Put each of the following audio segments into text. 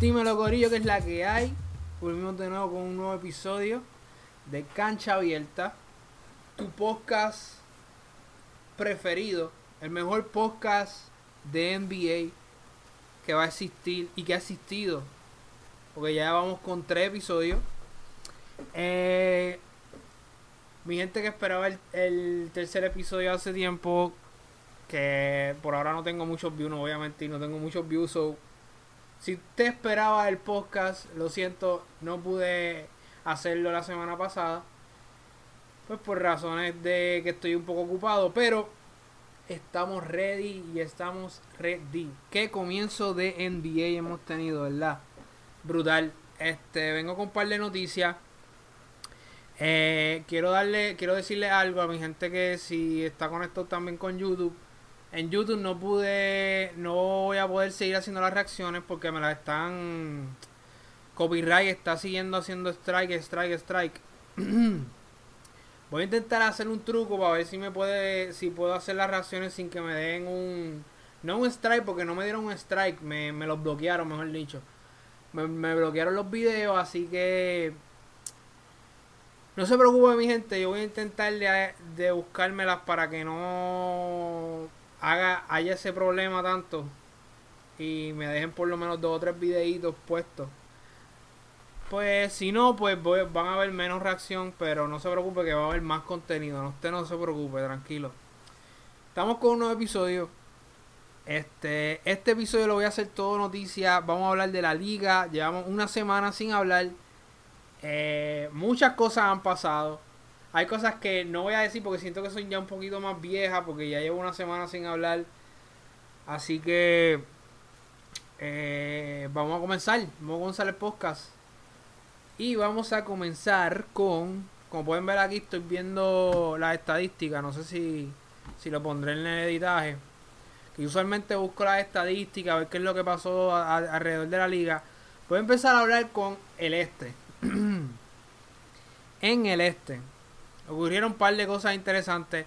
Dímelo, Corillo, que es la que hay. Volvimos de nuevo con un nuevo episodio de Cancha Abierta. Tu podcast preferido. El mejor podcast de NBA que va a existir y que ha existido. Porque ya vamos con tres episodios. Eh, mi gente que esperaba el, tercer episodio hace tiempo. Que por ahora no tengo muchos views, no voy a mentir, no tengo muchos views. Si usted esperaba el podcast, lo siento, no pude hacerlo la semana pasada. Pues por razones de que estoy un poco ocupado, pero estamos ready y estamos ready. Qué comienzo de NBA hemos tenido, ¿verdad? Brutal. Este, vengo con un par de noticias. Eh, quiero darle, quiero decirle algo a mi gente que si está conectado también con YouTube en YouTube no pude, no voy a poder seguir haciendo las reacciones porque me las están... Copyright está siguiendo haciendo strike, strike, strike. voy a intentar hacer un truco para ver si me puede, si puedo hacer las reacciones sin que me den un... No un strike porque no me dieron un strike, me, los bloquearon, mejor dicho. Me, me bloquearon los videos, así que... No se preocupe mi gente, yo voy a intentar de, de buscármelas para que no haga, haya ese problema tanto y me dejen por lo menos dos o tres videitos puestos. Pues si no, pues van a haber menos reacción, pero no se preocupe que va a haber más contenido. No, usted no se preocupe, tranquilo. Estamos con un nuevo episodio. Este, este episodio lo voy a hacer todo noticia. Vamos a hablar de la liga. Llevamos una semana sin hablar. Eh, muchas cosas han pasado. Hay cosas que no voy a decir porque siento que son ya un poquito más viejas porque ya llevo una semana sin hablar. Así que eh, vamos a comenzar. Vamos a comenzar el podcast. Y vamos a comenzar con, como pueden ver aquí estoy viendo las estadísticas. No sé si, si lo pondré en el editaje. Que usualmente busco las estadísticas, a ver qué es lo que pasó alrededor de la liga. Voy a empezar a hablar con el este. en el este ocurrieron un par de cosas interesantes.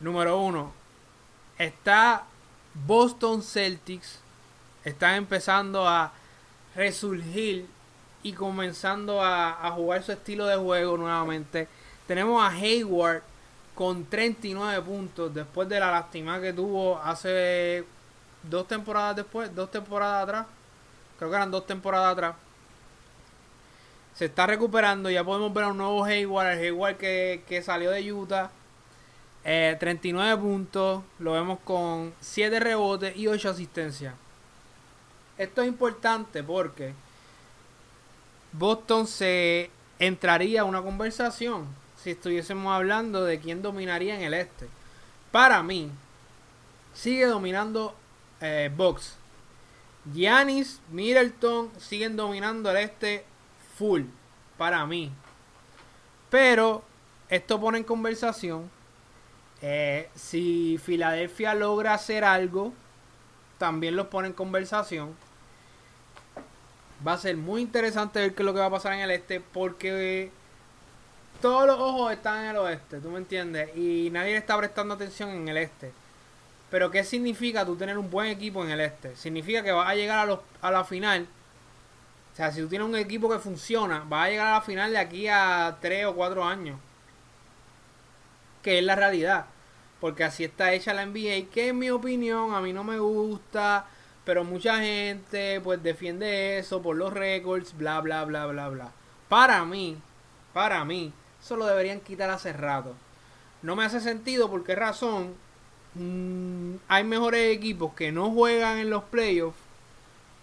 Número uno, está Boston Celtics. Están empezando a resurgir y comenzando a, jugar su estilo de juego nuevamente. Tenemos a Hayward con 39 puntos después de la lástima que tuvo hace dos temporadas después, dos temporadas atrás. Creo que eran dos temporadas atrás se está recuperando. Ya podemos ver a un nuevo Hayward, el Hayward que, salió de Utah. 39 eh, puntos, lo vemos con 7 rebotes y 8 asistencias. Esto es importante porque Boston se entraría a una conversación si estuviésemos hablando de quién dominaría en el este. Para mí, sigue dominando eh, Box. Giannis, Middleton siguen dominando el este full para mí. Pero esto pone en conversación eh, si Filadelfia logra hacer algo, también los pone en conversación. Va a ser muy interesante ver qué es lo que va a pasar en el este porque todos los ojos están en el oeste, ¿tú me entiendes? Y nadie está prestando atención en el este. Pero ¿qué significa tú tener un buen equipo en el este? Significa que vas a llegar a, los, a la final o sea, si tú tienes un equipo que funciona, vas a llegar a la final de aquí a 3 o 4 años. Que es la realidad. Porque así está hecha la NBA. Que en mi opinión a mí no me gusta. Pero mucha gente pues defiende eso por los récords. Bla, bla, bla, bla, bla. Para mí, para mí, eso lo deberían quitar hace rato. No me hace sentido por qué razón. Mm, hay mejores equipos que no juegan en los playoffs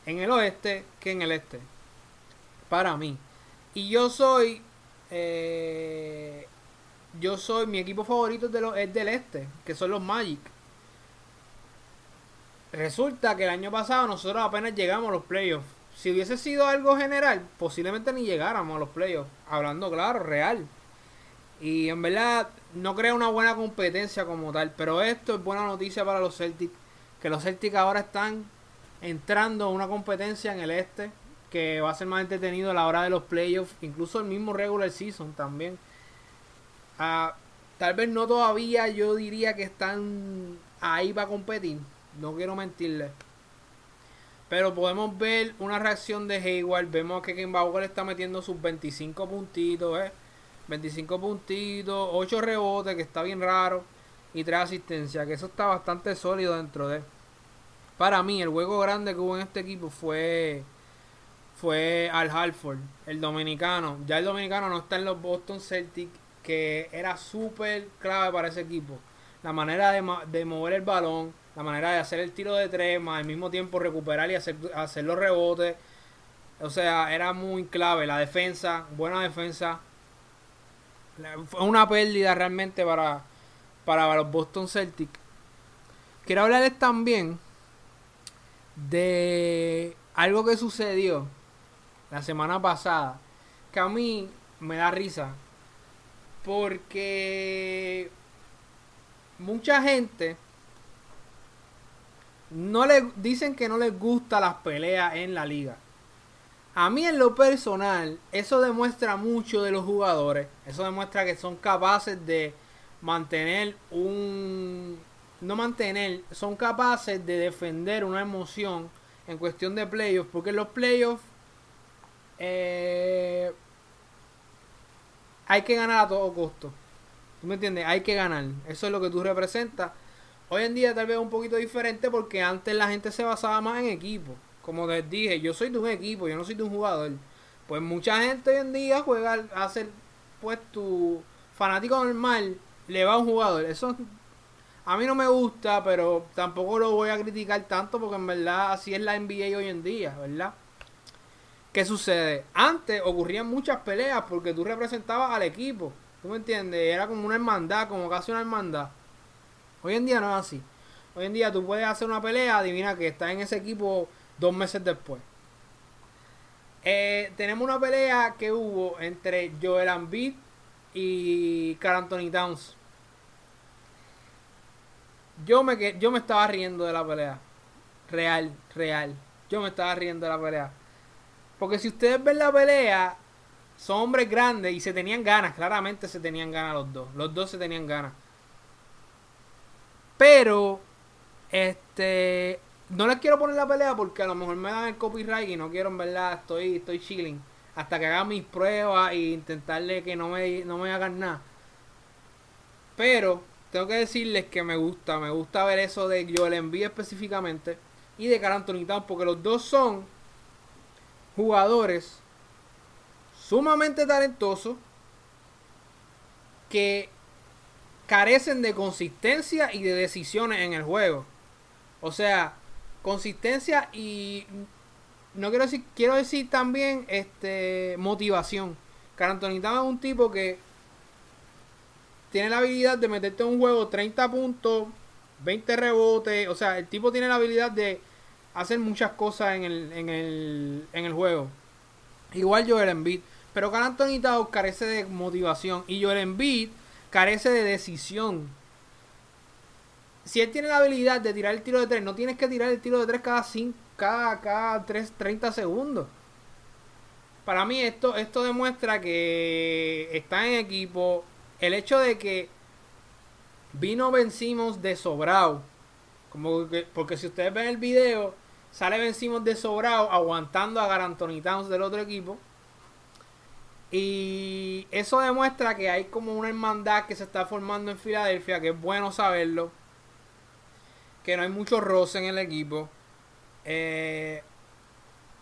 en el oeste que en el este para mí. Y yo soy. Eh, yo soy. Mi equipo favorito de los, es del este, que son los Magic. Resulta que el año pasado nosotros apenas llegamos a los playoffs. Si hubiese sido algo general, posiblemente ni llegáramos a los playoffs. Hablando claro, real. Y en verdad no crea una buena competencia como tal. Pero esto es buena noticia para los Celtics. Que los Celtics ahora están entrando a una competencia en el este que va a ser más entretenido a la hora de los playoffs, incluso el mismo regular season también. Ah, tal vez no todavía yo diría que están ahí para competir, no quiero mentirle. Pero podemos ver una reacción de Hayward. Vemos que Kemba Walker está metiendo sus 25 puntitos, ¿eh? 25 puntitos, 8 rebotes, que está bien raro. Y 3 asistencias, que eso está bastante sólido dentro de. Para mí, el juego grande que hubo en este equipo fue fue Al Halford, el dominicano. Ya el dominicano no está en los Boston Celtics, que era súper clave para ese equipo. La manera de, de, mover el balón, la manera de hacer el tiro de tres, más al mismo tiempo recuperar y hacer, hacer los rebotes. O sea, era muy clave. La defensa, buena defensa. Fue una pérdida realmente para, para los Boston Celtics. Quiero hablarles también de algo que sucedió la semana pasada, que a mí me da risa, porque mucha gente no le dicen que no les gusta las peleas en la liga. A mí en lo personal, eso demuestra mucho de los jugadores. Eso demuestra que son capaces de mantener un... No mantener, son capaces de defender una emoción en cuestión de playoffs. Porque los playoffs eh, hay que ganar a todo costo. ¿Tú me entiendes? Hay que ganar. Eso es lo que tú representas. Hoy en día tal vez un poquito diferente porque antes la gente se basaba más en equipo. Como les dije, yo soy de un equipo, yo no soy de un jugador. Pues mucha gente hoy en día juega ser pues tu fanático normal, le va a un jugador. Eso a mí no me gusta, pero tampoco lo voy a criticar tanto porque en verdad así es la NBA hoy en día, ¿verdad? ¿Qué sucede? Antes ocurrían muchas peleas porque tú representabas al equipo. ¿Tú me entiendes? Era como una hermandad, como casi una hermandad. Hoy en día no es así. Hoy en día tú puedes hacer una pelea, adivina que está en ese equipo dos meses después. Eh, tenemos una pelea que hubo entre Joel Embiid y Carl Anthony Towns. Yo me, yo me estaba riendo de la pelea. Real, real. Yo me estaba riendo de la pelea. Porque si ustedes ven la pelea, son hombres grandes y se tenían ganas, claramente se tenían ganas los dos. Los dos se tenían ganas. Pero, este, no les quiero poner la pelea porque a lo mejor me dan el copyright y no quiero, en verdad, estoy, estoy chilling. Hasta que haga mis pruebas e intentarle que no me, no me hagan nada. Pero, tengo que decirles que me gusta, me gusta ver eso de Joel Embiid específicamente y de Carl Anthony porque los dos son jugadores sumamente talentosos que carecen de consistencia y de decisiones en el juego. O sea, consistencia y no quiero decir, quiero decir también este motivación. Carantonita es un tipo que tiene la habilidad de meterte en un juego 30 puntos, 20 rebotes, o sea, el tipo tiene la habilidad de hacen muchas cosas en el, en el, en el juego. Igual Joel Embiid. Pero Carl Anthony Towns carece de motivación. Y Joel Embiid carece de decisión. Si él tiene la habilidad de tirar el tiro de tres, no tienes que tirar el tiro de tres cada 5, cada, cada 3, 30 segundos. Para mí esto, esto demuestra que está en equipo. El hecho de que vino vencimos de sobrado. Como que, porque si ustedes ven el video, Sale vencimos de sobrado aguantando a Garantoni del otro equipo. Y eso demuestra que hay como una hermandad que se está formando en Filadelfia, que es bueno saberlo. Que no hay mucho roce en el equipo. Eh,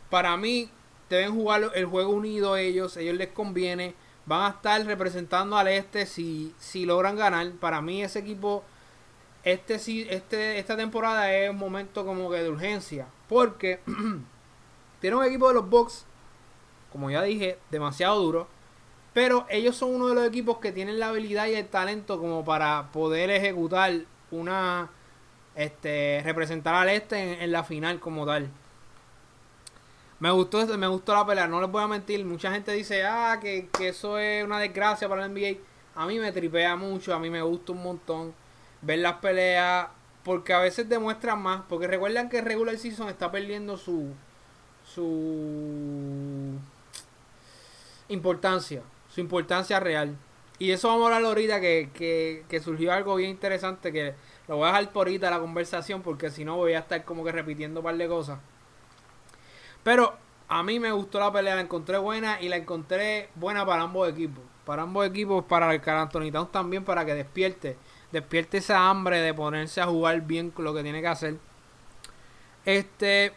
para mí, deben jugar el juego unido ellos. Ellos les conviene. Van a estar representando al este si, si logran ganar. Para mí, ese equipo este, este, esta temporada es un momento como que de urgencia. Porque tiene un equipo de los Bucks, como ya dije, demasiado duro. Pero ellos son uno de los equipos que tienen la habilidad y el talento como para poder ejecutar una. Este, representar al este en, la final como tal. Me gustó, me gustó la pelea, no les voy a mentir. Mucha gente dice, ah, que, que eso es una desgracia para el NBA. A mí me tripea mucho, a mí me gusta un montón ver las peleas, porque a veces demuestran más, porque recuerdan que Regular Season está perdiendo su su importancia, su importancia real. Y eso vamos a hablar ahorita que, que, que surgió algo bien interesante que lo voy a dejar por ahorita la conversación porque si no voy a estar como que repitiendo un par de cosas. Pero a mí me gustó la pelea, la encontré buena y la encontré buena para ambos equipos. Para ambos equipos, para el Car también, para que despierte. Despierte esa hambre de ponerse a jugar bien lo que tiene que hacer. Este.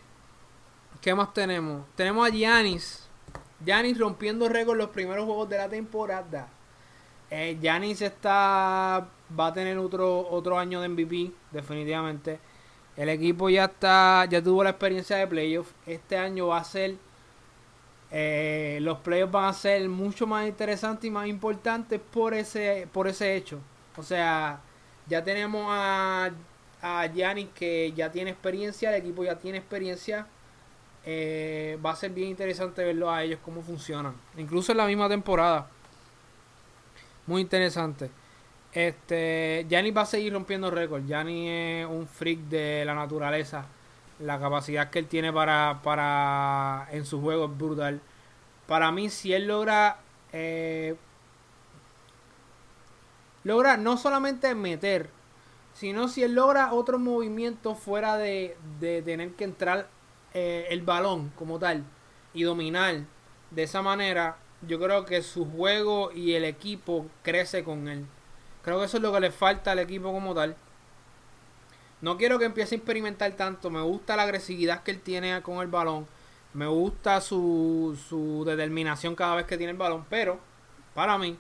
¿Qué más tenemos? Tenemos a Giannis. Giannis rompiendo récord los primeros juegos de la temporada. Eh, Giannis está. Va a tener otro, otro año de MVP, definitivamente. El equipo ya está. Ya tuvo la experiencia de playoffs. Este año va a ser. Eh, los playoffs van a ser mucho más interesantes y más importantes por ese, por ese hecho. O sea, ya tenemos a, a Giannis que ya tiene experiencia, el equipo ya tiene experiencia. Eh, va a ser bien interesante verlo a ellos cómo funcionan. Incluso en la misma temporada. Muy interesante. Este, Giannis va a seguir rompiendo récords. Giannis es un freak de la naturaleza. La capacidad que él tiene para, para en su juego es brutal. Para mí, si él logra eh, logra no solamente meter, sino si él logra otro movimiento fuera de, de tener que entrar eh, el balón como tal y dominar de esa manera, yo creo que su juego y el equipo crece con él. Creo que eso es lo que le falta al equipo como tal. No quiero que empiece a experimentar tanto. Me gusta la agresividad que él tiene con el balón. Me gusta su, su determinación cada vez que tiene el balón. Pero, para mí,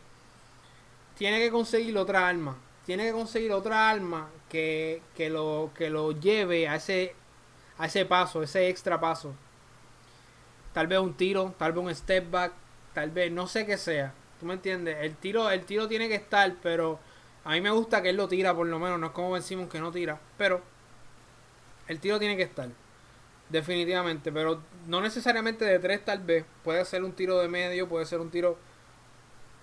tiene que conseguir otra arma. Tiene que conseguir otra arma que, que, lo, que lo lleve a ese a ese paso, ese extra paso. Tal vez un tiro, tal vez un step back, tal vez no sé qué sea. ¿Tú me entiendes? El tiro, el tiro tiene que estar, pero a mí me gusta que él lo tira por lo menos, no es como decimos que no tira, pero el tiro tiene que estar. Definitivamente, pero no necesariamente de tres tal vez. Puede ser un tiro de medio, puede ser un tiro...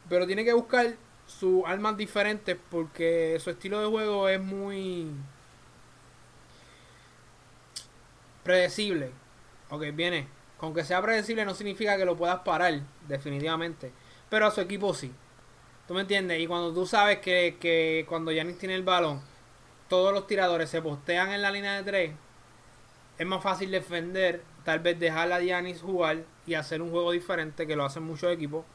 Pero tiene que buscar sus armas diferentes porque su estilo de juego es muy predecible. Ok, viene. Con que sea predecible no significa que lo puedas parar, definitivamente. Pero a su equipo sí. ¿Tú me entiendes? Y cuando tú sabes que, que cuando Yanis tiene el balón, todos los tiradores se postean en la línea de tres, es más fácil defender, tal vez dejar a Yanis jugar y hacer un juego diferente que lo hacen muchos equipos,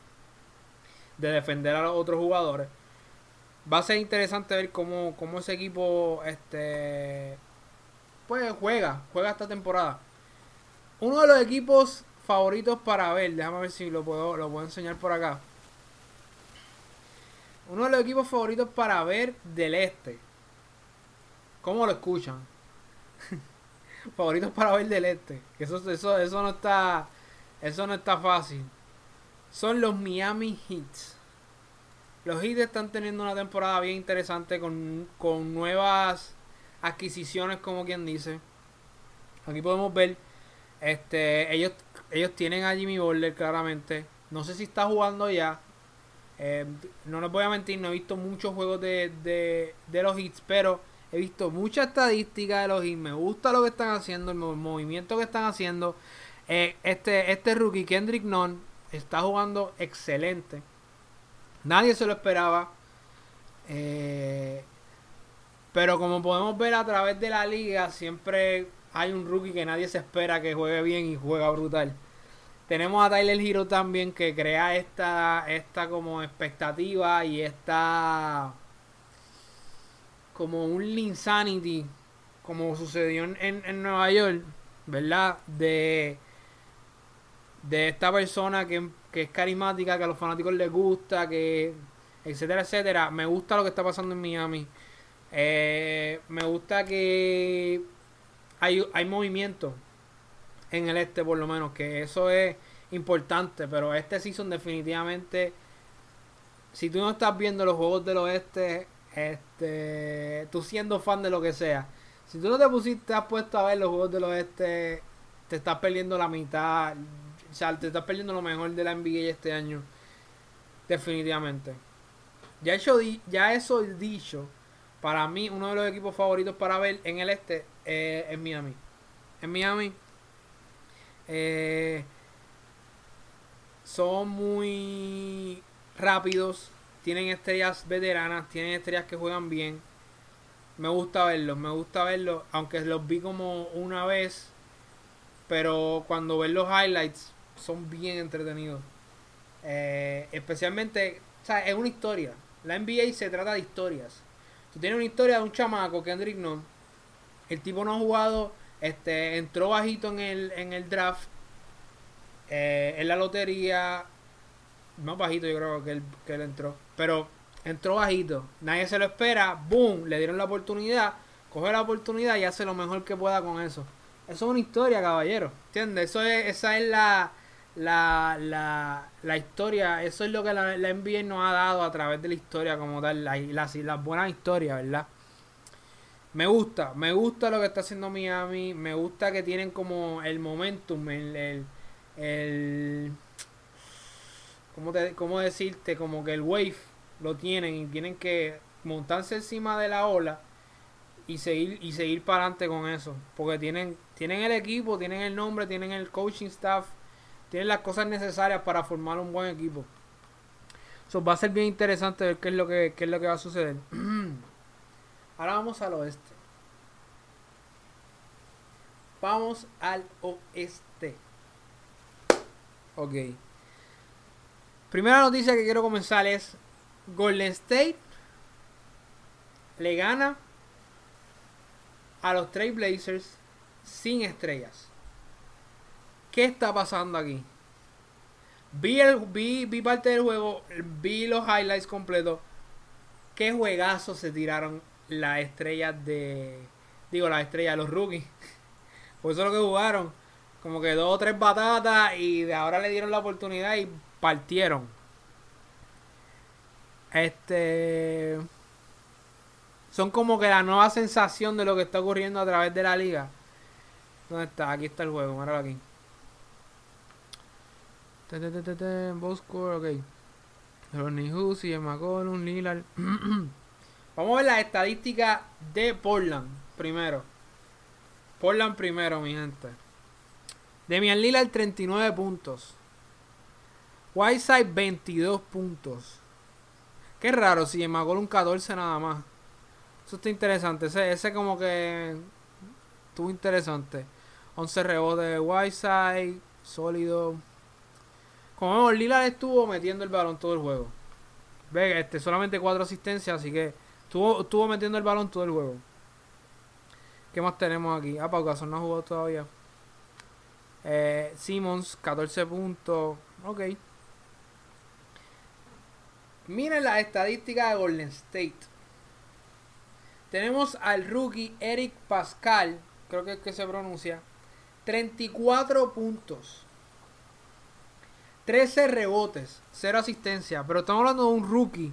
de defender a los otros jugadores. Va a ser interesante ver cómo, cómo ese equipo este, pues juega, juega esta temporada. Uno de los equipos favoritos para ver, déjame ver si lo puedo, lo puedo enseñar por acá. Uno de los equipos favoritos para ver del este. ¿Cómo lo escuchan? favoritos para ver del este. Eso, eso, eso no está. Eso no está fácil. Son los Miami Heats. Los Heats están teniendo una temporada bien interesante con, con nuevas adquisiciones, como quien dice. Aquí podemos ver, este, ellos, ellos tienen a Jimmy Butler claramente. No sé si está jugando ya. Eh, no les voy a mentir, no he visto muchos juegos de, de, los hits, pero he visto mucha estadística de los hits. Me gusta lo que están haciendo, el movimiento que están haciendo. Eh, este, este rookie, Kendrick Nunn, está jugando excelente. Nadie se lo esperaba. Eh, pero como podemos ver a través de la liga, siempre hay un rookie que nadie se espera que juegue bien y juega brutal. Tenemos a Tyler Hero también que crea esta, esta como expectativa y esta como un Linsanity, como sucedió en, en, Nueva York, ¿verdad? De, de esta persona que, que es carismática, que a los fanáticos les gusta, que etcétera, etcétera. Me gusta lo que está pasando en Miami. Eh, me gusta que hay, hay movimiento en el este, por lo menos, que eso es importante. Pero este season, definitivamente, si tú no estás viendo los juegos del oeste, este, tú siendo fan de lo que sea, si tú no te pusiste, has puesto a ver los juegos del oeste, te estás perdiendo la mitad. O sea, te estás perdiendo lo mejor de la NBA este año. Definitivamente. Ya, hecho, ya eso dicho para mí, uno de los equipos favoritos para ver en el este eh, es Miami. En Miami eh, son muy rápidos, tienen estrellas veteranas, tienen estrellas que juegan bien. Me gusta verlos, me gusta verlos, aunque los vi como una vez. pero cuando ves los highlights son bien entretenidos. Eh, especialmente, o sea, es una historia. La NBA se trata de historias. Tú tienes una historia de un chamaco, Kendrick Nunn. El tipo no ha jugado, este, entró bajito en el, en el draft, eh, en la lotería, más bajito yo creo que él, que él entró, pero entró bajito, nadie se lo espera, boom, le dieron la oportunidad, coge la oportunidad y hace lo mejor que pueda con eso. Eso es una historia, caballero, ¿entiendes? Eso es, esa es la, la, la, la historia, eso es lo que la, NBA nos ha dado a través de la historia como tal, las, las, las buenas historias, ¿verdad? Me gusta, me gusta lo que está haciendo Miami, me gusta que tienen como el momentum, el, el, el ¿cómo, te, ¿cómo decirte? Como que el wave lo tienen y tienen que montarse encima de la ola y seguir y seguir para adelante con eso, porque tienen tienen el equipo, tienen el nombre, tienen el coaching staff, tienen las cosas necesarias para formar un buen equipo. So, va a ser bien interesante ver qué es lo que, qué es lo que va a suceder. Ahora vamos al oeste. Vamos al oeste. Ok. Primera noticia que quiero comenzar es Golden State le gana a los Trail Blazers sin estrellas. ¿Qué está pasando aquí? Vi, el, vi, vi parte del juego, vi los highlights completos. ¿Qué juegazos se tiraron las estrellas de. Digo, las estrellas de los rookies. Por eso es lo que jugaron. Como que dos o tres batatas y de ahora le dieron la oportunidad y partieron. Este. Son como que la nueva sensación de lo que está ocurriendo a través de la liga. ¿Dónde está? Aquí está el juego, míralo aquí. Bosco, ok. Ronnie Hussey, McCollum, Lillard. Vamos a ver las estadísticas de Portland primero. Portland primero, mi gente. Demian Lillard 39 puntos. Whiteside 22 puntos. Qué raro, si McCollum 14 nada más. Eso está interesante. Ese, ese como que estuvo interesante. 11 rebotes de Whiteside. Sólido. Como vemos, Lillard estuvo metiendo el balón todo el juego. Ve, este, solamente 4 asistencias, así que estuvo, metiendo el balón todo el juego. ¿Qué más tenemos aquí? Ah, Pau no ha jugado todavía. Eh, Simmons, 14 puntos. Ok. Miren las estadísticas de Golden State. Tenemos al rookie Eric Pascal, creo que es que se pronuncia. 34 puntos. 13 rebotes, 0 asistencia. Pero estamos hablando de un rookie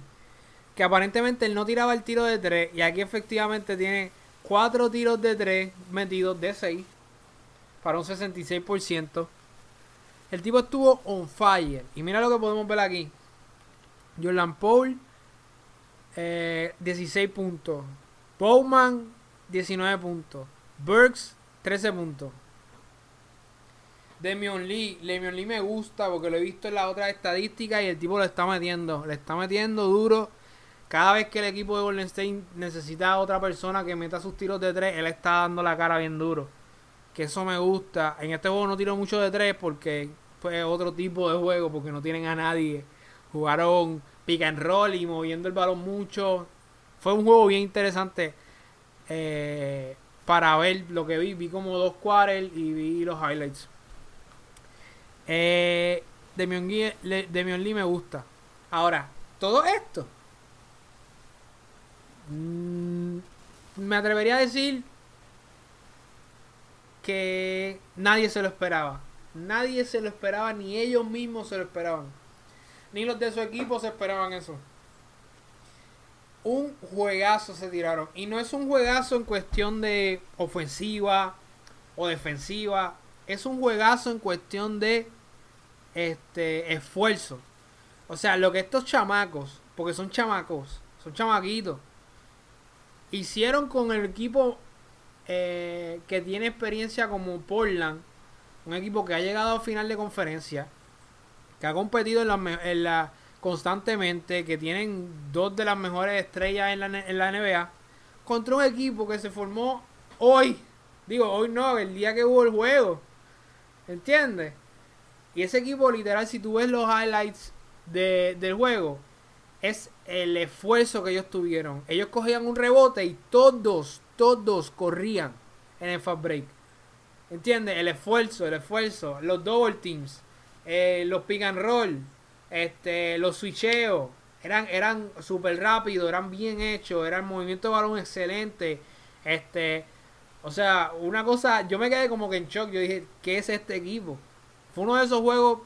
que aparentemente él no tiraba el tiro de 3. Y aquí efectivamente tiene 4 tiros de 3 metidos de 6 para un 66%. El tipo estuvo on fire. Y mira lo que podemos ver aquí. Jordan Paul, eh, 16 puntos. Bowman, 19 puntos. Burks, 13 puntos. Demion Lee, Demion Lee me gusta porque lo he visto en la otra estadística y el tipo lo está metiendo, le está metiendo duro. Cada vez que el equipo de Golden State necesita a otra persona que meta sus tiros de tres, él está dando la cara bien duro. Que eso me gusta. En este juego no tiro mucho de tres porque fue otro tipo de juego, porque no tienen a nadie. Jugaron pick and roll y moviendo el balón mucho. Fue un juego bien interesante eh, para ver lo que vi. Vi como dos quarters y vi los highlights. Eh, Demion, Lee me gusta. Ahora, todo esto Mm, me atrevería a decir que nadie se lo esperaba. Nadie se lo esperaba, ni ellos mismos se lo esperaban. Ni los de su equipo se esperaban eso. Un juegazo se tiraron. Y no es un juegazo en cuestión de ofensiva o defensiva. Es un juegazo en cuestión de este esfuerzo. O sea, lo que estos chamacos, porque son chamacos, son chamaquitos hicieron con el equipo eh, que tiene experiencia como Portland, un equipo que ha llegado a final de conferencia, que ha competido en la, constantemente, que tienen dos de las mejores estrellas en la, en la NBA, contra un equipo que se formó hoy, digo hoy no, el día que hubo el juego, ¿Entiendes? Y ese equipo, literal, si tú ves los highlights de, del juego, es el esfuerzo que ellos tuvieron. Ellos cogían un rebote y todos, todos corrían en el fast break. ¿Entiendes? El esfuerzo, el esfuerzo. Los double teams, eh, los pick and roll, este, los switcheos. Eran, eran súper rápidos, eran bien hechos, era el movimiento de balón excelente. Este, o sea, una cosa, yo me quedé como que en shock. Yo dije, ¿qué es este equipo? Fue uno de esos juegos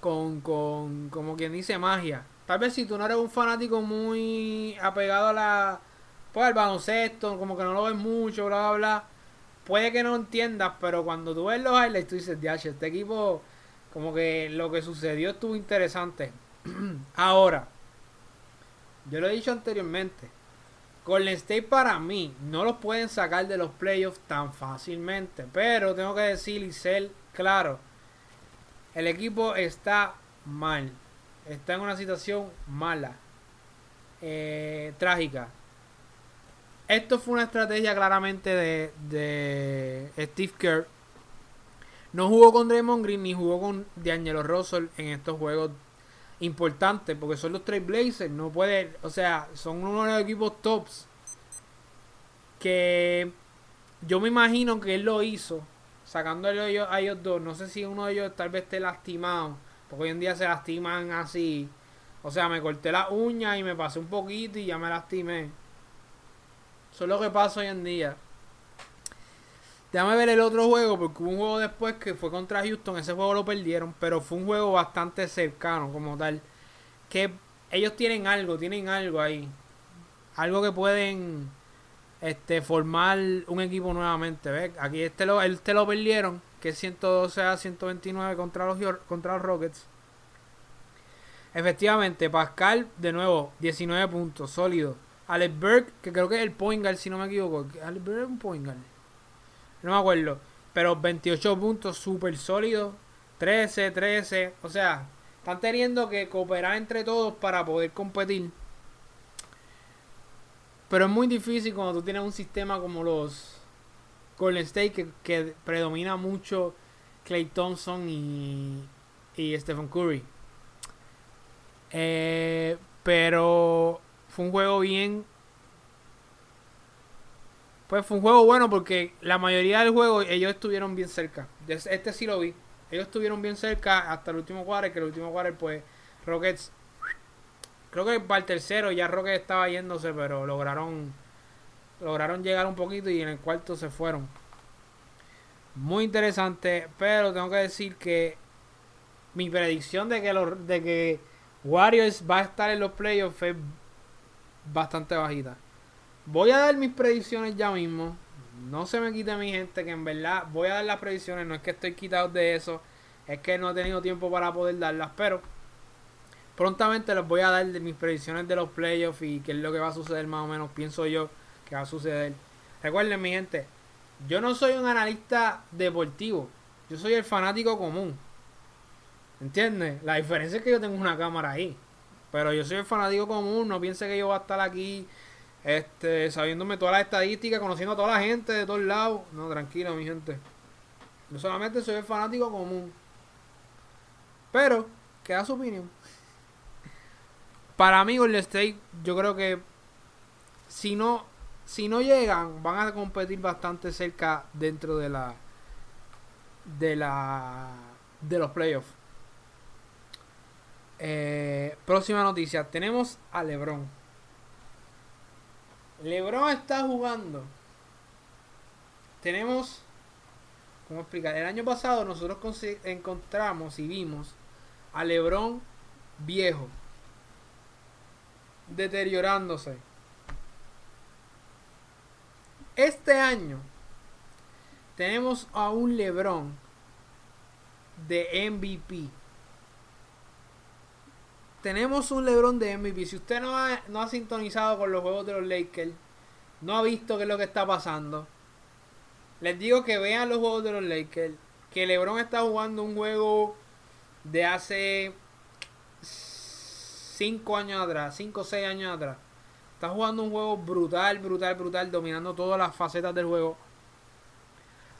con, con como quien dice, magia. Tal vez si tú no eres un fanático muy apegado a la, pues al baloncesto, como que no lo ves mucho, bla, bla, bla. Puede que no entiendas, pero cuando tú ves los highlights, tú dices, ya, este equipo, como que lo que sucedió estuvo interesante. Ahora, yo lo he dicho anteriormente, Golden State para mí no los pueden sacar de los playoffs tan fácilmente, pero tengo que decir y ser claro, el equipo está mal, está en una situación mala, eh, trágica. Esto fue una estrategia claramente de, de Steve Kerr. No jugó con Draymond Green ni jugó con D'Angelo Russell en estos juegos importante porque son los Blazers. No puede, o sea, son uno de los equipos tops que yo me imagino que él lo hizo sacando a ellos, a dos. No sé si uno de ellos tal vez esté lastimado porque hoy en día se lastiman así. O sea, me corté la uña y me pasé un poquito y ya me lastimé. Eso es lo que pasa hoy en día. Déjame ver el otro juego, porque hubo un juego después que fue contra Houston. Ese juego lo perdieron, pero fue un juego bastante cercano como tal. Que ellos tienen algo, tienen algo ahí. Algo que pueden este, formar un equipo nuevamente. ¿ves? Aquí este lo, este lo perdieron, que es 112 a 129 contra los, contra los Rockets. Efectivamente, Pascal, de nuevo, 19 puntos, sólido. Alex Berg, que creo que es el point si no me equivoco. Alex Berg es un point. No me acuerdo. Pero 28 puntos, súper sólidos. 13, 13. O sea, están teniendo que cooperar entre todos para poder competir. Pero es muy difícil cuando tú tienes un sistema como los Golden State que, predomina mucho Clay Thompson y, y Stephen Curry. Eh, pero fue un juego bien pues fue un juego bueno porque la mayoría del juego ellos estuvieron bien cerca. Este sí lo vi. Ellos estuvieron bien cerca hasta el último quarter, que el último quarter pues Rockets creo que para el tercero ya Rockets estaba yéndose, pero lograron lograron llegar un poquito y en el cuarto se fueron. Muy interesante, pero tengo que decir que mi predicción de que los de que Warriors va a estar en los playoffs es bastante bajita. Voy a dar mis predicciones ya mismo. No se me quite mi gente, que en verdad voy a dar las predicciones. No es que estoy quitado de eso. Es que no he tenido tiempo para poder darlas. Pero prontamente les voy a dar mis predicciones de los playoffs y qué es lo que va a suceder más o menos. Pienso yo que va a suceder. Recuerden mi gente, yo no soy un analista deportivo. Yo soy el fanático común. ¿Entiendes? La diferencia es que yo tengo una cámara ahí. Pero yo soy el fanático común. No piense que yo voy a estar aquí este, sabiéndome todas las estadísticas, conociendo a toda la gente de todos lados. No, tranquilo, mi gente. Yo solamente soy el fanático común. Pero, queda su opinión. Para mí, Golden State, yo creo que si no, si no llegan, van a competir bastante cerca dentro de la de la de los playoffs. Eh, próxima noticia, tenemos a LeBron. LeBron está jugando. Tenemos. ¿Cómo explicar? El año pasado nosotros encontramos y vimos a LeBron viejo. Deteriorándose. Este año tenemos a un LeBron de MVP tenemos un LeBron de MVP. Si usted no ha, no ha sintonizado con los juegos de los Lakers, no ha visto qué es lo que está pasando, les digo que vean los juegos de los Lakers. Que LeBron está jugando un juego de hace 5 años atrás, 5 o 6 años atrás. Está jugando un juego brutal, brutal, brutal, dominando todas las facetas del juego.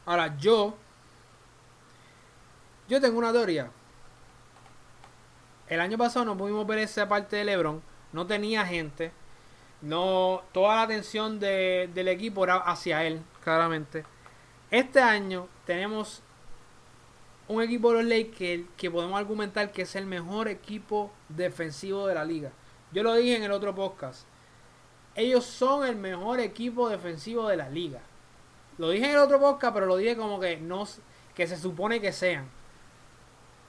Ahora, yo Yo tengo una teoría. El año pasado no pudimos ver esa parte de LeBron. No tenía gente. No, toda la atención del equipo era hacia él, claramente. Este año tenemos un equipo de los Lakers que podemos argumentar que es el mejor equipo defensivo de la liga. Yo lo dije en el otro podcast. Ellos son el mejor equipo defensivo de la liga. Lo dije en el otro podcast, pero lo dije como que no que se supone que sean.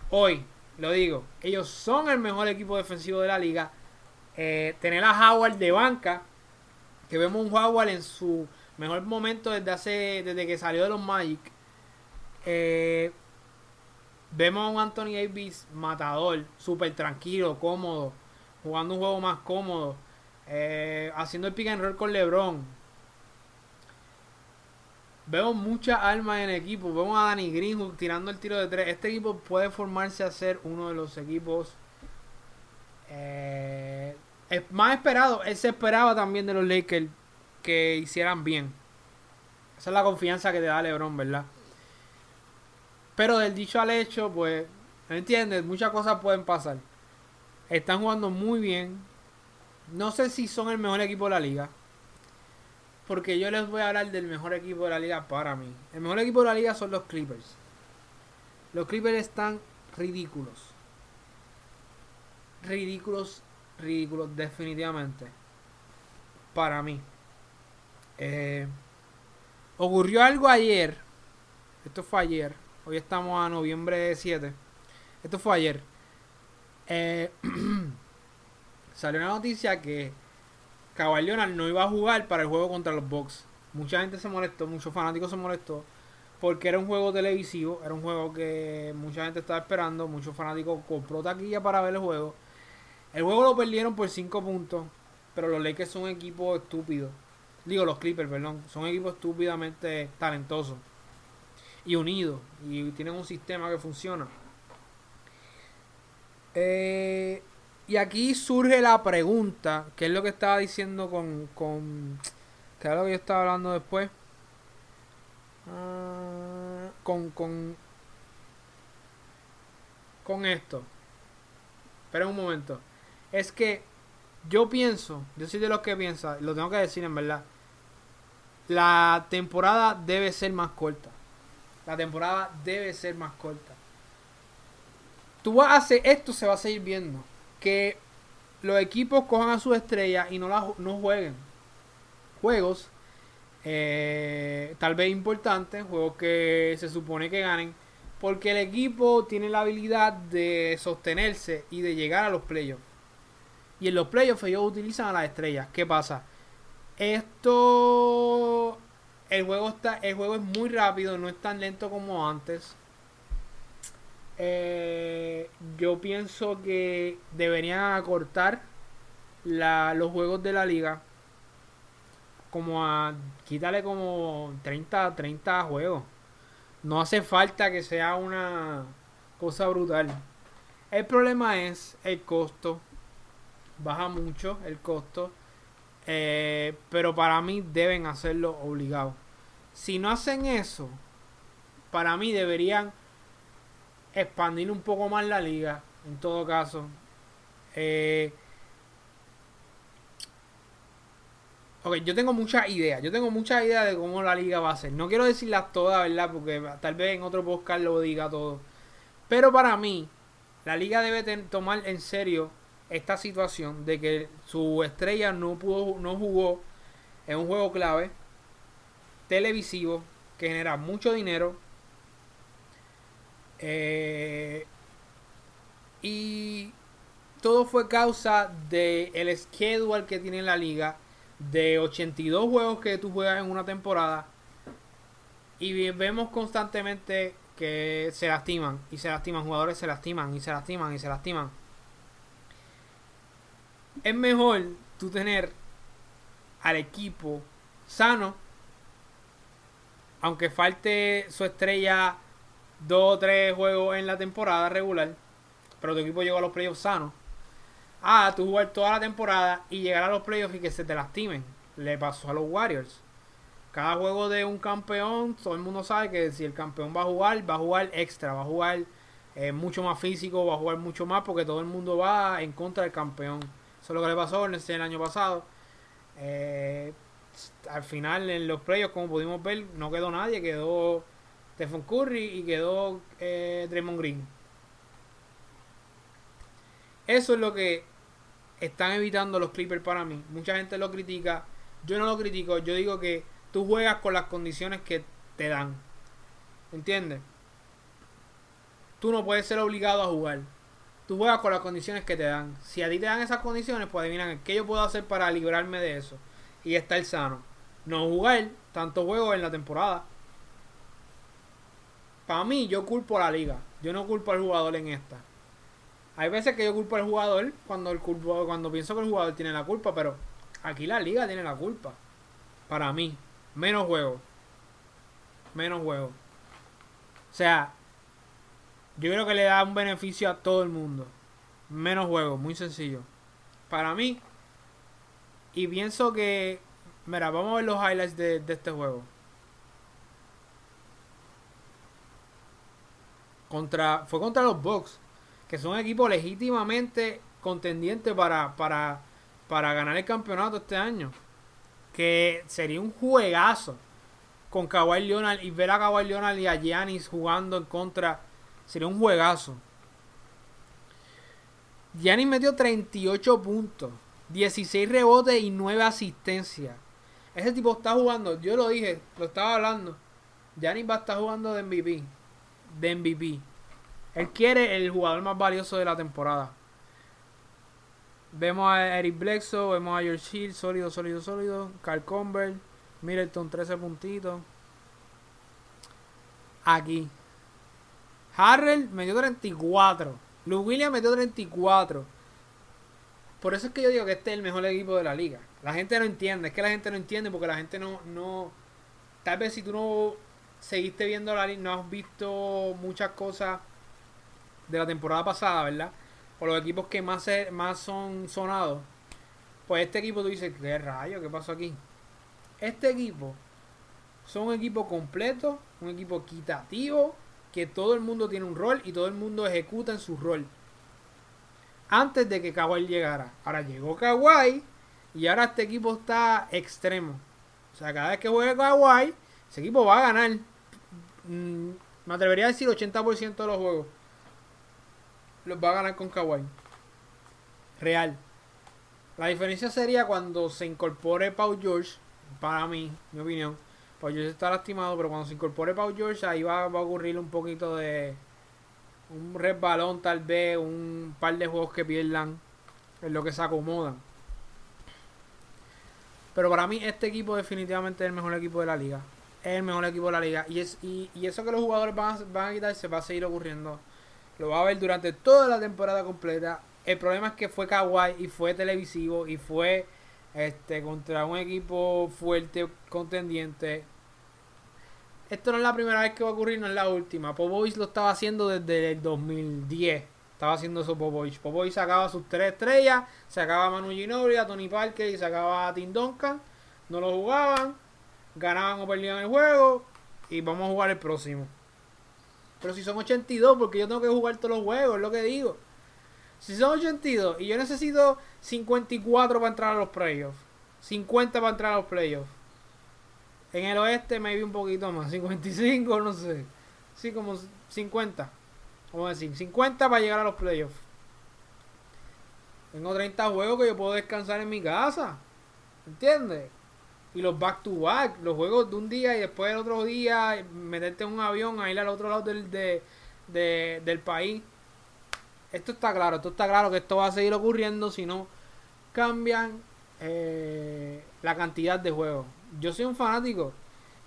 Hoy lo digo, ellos son el mejor equipo defensivo de la liga. Eh, tener a Howard de banca, que vemos un Howard en su mejor momento desde hace desde que salió de los Magic. Eh, vemos a un Anthony Davis matador, súper tranquilo, cómodo, jugando un juego más cómodo, eh, haciendo el pick and roll con LeBron. Vemos muchas armas en equipo. Vemos a Danny Green tirando el tiro de tres. Este equipo puede formarse a ser uno de los equipos eh, más esperado. Él se esperaba también de los Lakers que hicieran bien. Esa es la confianza que te da LeBron, ¿verdad? Pero del dicho al hecho, pues, ¿me entiendes? Muchas cosas pueden pasar. Están jugando muy bien. No sé si son el mejor equipo de la liga. Porque yo les voy a hablar del mejor equipo de la liga para mí. El mejor equipo de la liga son los Clippers. Los Clippers están ridículos. Ridículos, ridículos, definitivamente. Para mí. Eh, ocurrió algo ayer. Esto fue ayer. Hoy estamos a noviembre 7. Esto fue ayer. Eh, salió una noticia que Kawhi no iba a jugar para el juego contra los Bucks. Mucha gente se molestó, muchos fanáticos se molestó porque era un juego televisivo, era un juego que mucha gente estaba esperando, muchos fanáticos compró taquilla para ver el juego. El juego lo perdieron por 5 puntos, pero los Lakers son un equipo estúpido. Digo, los Clippers, perdón, son equipos estúpidamente talentosos y unidos y tienen un sistema que funciona. Eh, y aquí surge la pregunta, que es lo que estaba diciendo con, con que es lo que yo estaba hablando después. Ah, con, con, con esto. Espera un momento. Es que yo pienso, yo soy de los que piensa, lo tengo que decir en verdad. La temporada debe ser más corta. La temporada debe ser más corta. Tú vas a hacer esto, se va a seguir viendo que los equipos cojan a sus estrellas y no, no jueguen juegos eh, tal vez importantes, juegos que se supone que ganen, porque el equipo tiene la habilidad de sostenerse y de llegar a los playoffs. Y en los playoffs ellos utilizan a las estrellas. ¿Qué pasa? Esto el juego está el juego es muy rápido, no es tan lento como antes. Eh, yo pienso que deberían acortar los juegos de la liga. Como a. Quítale como 30, 30 juegos. No hace falta que sea una cosa brutal. El problema es el costo. Baja mucho el costo. Eh, pero para mí deben hacerlo obligado. Si no hacen eso, para mí deberían expandir un poco más la liga, en todo caso. Eh, ok, yo tengo muchas ideas. Yo tengo muchas ideas de cómo la liga va a ser. No quiero decirlas todas, ¿verdad? Porque tal vez en otro podcast lo diga todo. Pero para mí, la liga debe tomar en serio esta situación de que su estrella no pudo, no jugó en un juego clave televisivo que genera mucho dinero eh, y todo fue causa del el schedule que tiene la liga de 82 juegos que tú juegas en una temporada. Y vemos constantemente que se lastiman y se lastiman jugadores se lastiman y se lastiman y se lastiman. Es mejor tú tener al equipo sano aunque falte su estrella dos o tres juegos en la temporada regular, pero tu equipo llegó a los playoffs sanos. Ah, tú jugar toda la temporada y llegar a los playoffs y que se te lastimen. Le pasó a los Warriors. Cada juego de un campeón, todo el mundo sabe que si el campeón va a jugar, va a jugar extra, va a jugar es mucho más físico, va a jugar mucho más porque todo el mundo va en contra del campeón. Eso es lo que le pasó en el año pasado. Eh, al final en los playoffs, como pudimos ver, no quedó nadie, quedó Stephen Curry y quedó eh, Draymond Green. Eso es lo que están evitando los Clippers para mí. Mucha gente lo critica, yo no lo critico, yo digo que tú juegas con las condiciones que te dan. ¿Entiendes? Tú no puedes ser obligado a jugar. Tú juegas con las condiciones que te dan. Si a ti te dan esas condiciones, pues adivinan qué yo puedo hacer para librarme de eso y estar sano. No jugar tantos juegos en la temporada. Para mí, yo culpo a la liga. Yo no culpo al jugador en esta. Hay veces que yo culpo al jugador cuando, el culpo, cuando pienso que el jugador tiene la culpa, pero aquí la liga tiene la culpa. Para mí. Menos juegos. Menos juegos. O sea, yo creo que le da un beneficio a todo el mundo. Menos juegos, muy sencillo. Para mí. Y pienso que. Mira, vamos a ver los highlights de este juego. Contra, fue contra los Bucks. Que son equipos legítimamente contendientes para, para, para ganar el campeonato este año. Que sería un juegazo con Kawhi Leonard y ver a Kawhi Leonard y a Giannis jugando en contra sería un juegazo. Giannis metió 38 puntos, 16 rebotes y 9 asistencias. Ese tipo está jugando, yo lo dije, lo estaba hablando. Giannis va a estar jugando de MVP. De MVP. Él quiere el jugador más valioso de la temporada. Vemos a Eric Bledsoe, vemos a George Hill, sólido, sólido, sólido. Carl Convert, Middleton 13 puntitos. Aquí. Harrell metió 34. Luke Williams metió 34. Por eso es que yo digo que este es el mejor equipo de la liga. La gente no entiende, es que la gente no entiende porque la gente no, no. Tal vez si tú no seguiste viendo la no has visto muchas cosas de la temporada pasada, ¿verdad? O los equipos que más, más son sonados. Pues este equipo tú dices, ¿qué rayo? ¿Qué pasó aquí? Este equipo son un equipo completo, un equipo equitativo, que todo el mundo tiene un rol y todo el mundo ejecuta en su rol. Antes de que Kawhi llegara. Ahora llegó Kawhi y ahora este equipo está extremo. O sea, cada vez que juegue Kawhi, ese equipo va a ganar. Mm, me atrevería a decir 80% de los juegos. Los va a ganar con Kawhi. Real. La diferencia sería cuando se incorpore Paul George. Para mí, mi opinión Paul George está lastimado, pero cuando se incorpore Paul George, ahí va, a ocurrir un poquito de un resbalón, tal vez, un par de juegos que pierdan en lo que se acomodan. Pero para mí, este equipo definitivamente es el mejor equipo de la liga. Es el mejor equipo de la liga. Y, es, y, eso que los jugadores van a, van a quitar se va a seguir ocurriendo. Lo va a ver durante toda la temporada completa. El problema es que fue kawaii y fue televisivo y fue este contra un equipo fuerte, contendiente. Esto no es la primera vez que va a ocurrir, no es la última. Popovich lo estaba haciendo desde el 2010. Estaba haciendo eso Popovich. Popovich sacaba sus tres estrellas, sacaba a Manu Ginobili, a Tony Parker y sacaba a Tim Duncan. No lo jugaban, ganaban o perdían el juego y vamos a jugar el próximo. Pero si son 82, porque yo tengo que jugar todos los juegos, es lo que digo. Si son 82 y yo necesito 54 para entrar a los playoffs, 50 para entrar a los playoffs. En el oeste me vi un poquito más, 55, no sé. Sí, como 50. Vamos a decir, 50 para llegar a los playoffs. Tengo 30 juegos que yo puedo descansar en mi casa. ¿Entiendes? Y los back to back, los juegos de un día y después el otro día, meterte en un avión a ir al otro lado del, del país esto está claro, esto está claro que esto va a seguir ocurriendo si no cambian eh, la cantidad de juegos. Yo soy un fanático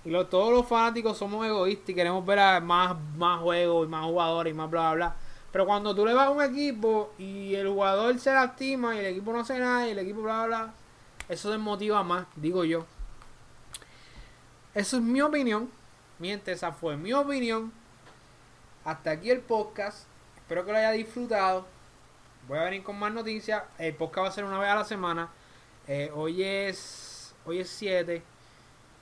y todos los fanáticos somos egoístas y queremos ver más, más juegos y más jugadores y más bla bla bla. Pero cuando tú le vas a un equipo y el jugador se lastima y el equipo no hace nada y el equipo bla bla bla, eso desmotiva más, digo yo. Eso es mi opinión. Miente, esa fue mi opinión. Hasta aquí el podcast. Espero que lo haya disfrutado. Voy a venir con más noticias. El podcast va a ser una vez a la semana. Eh, hoy es hoy es 7.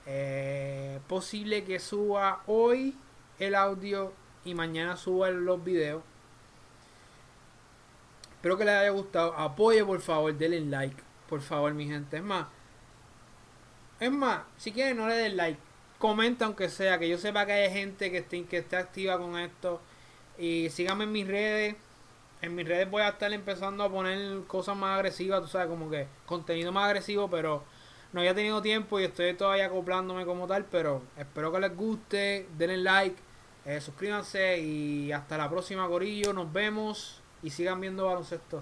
Eh, posible que suba hoy el audio y mañana suba los videos. Espero que les haya gustado. Apoye, por favor, denle like. Por favor, mi gente. Es más, es más, si quieren no le den like. Comenta aunque sea, que yo sepa que hay gente que esté, que esté activa con esto. Y síganme en mis redes. En mis redes voy a estar empezando a poner cosas más agresivas, tú sabes, como que contenido más agresivo, pero no había tenido tiempo y estoy todavía acoplándome como tal, pero espero que les guste, denle like, eh, suscríbanse y hasta la próxima, Corillo, nos vemos y sigan viendo baloncesto.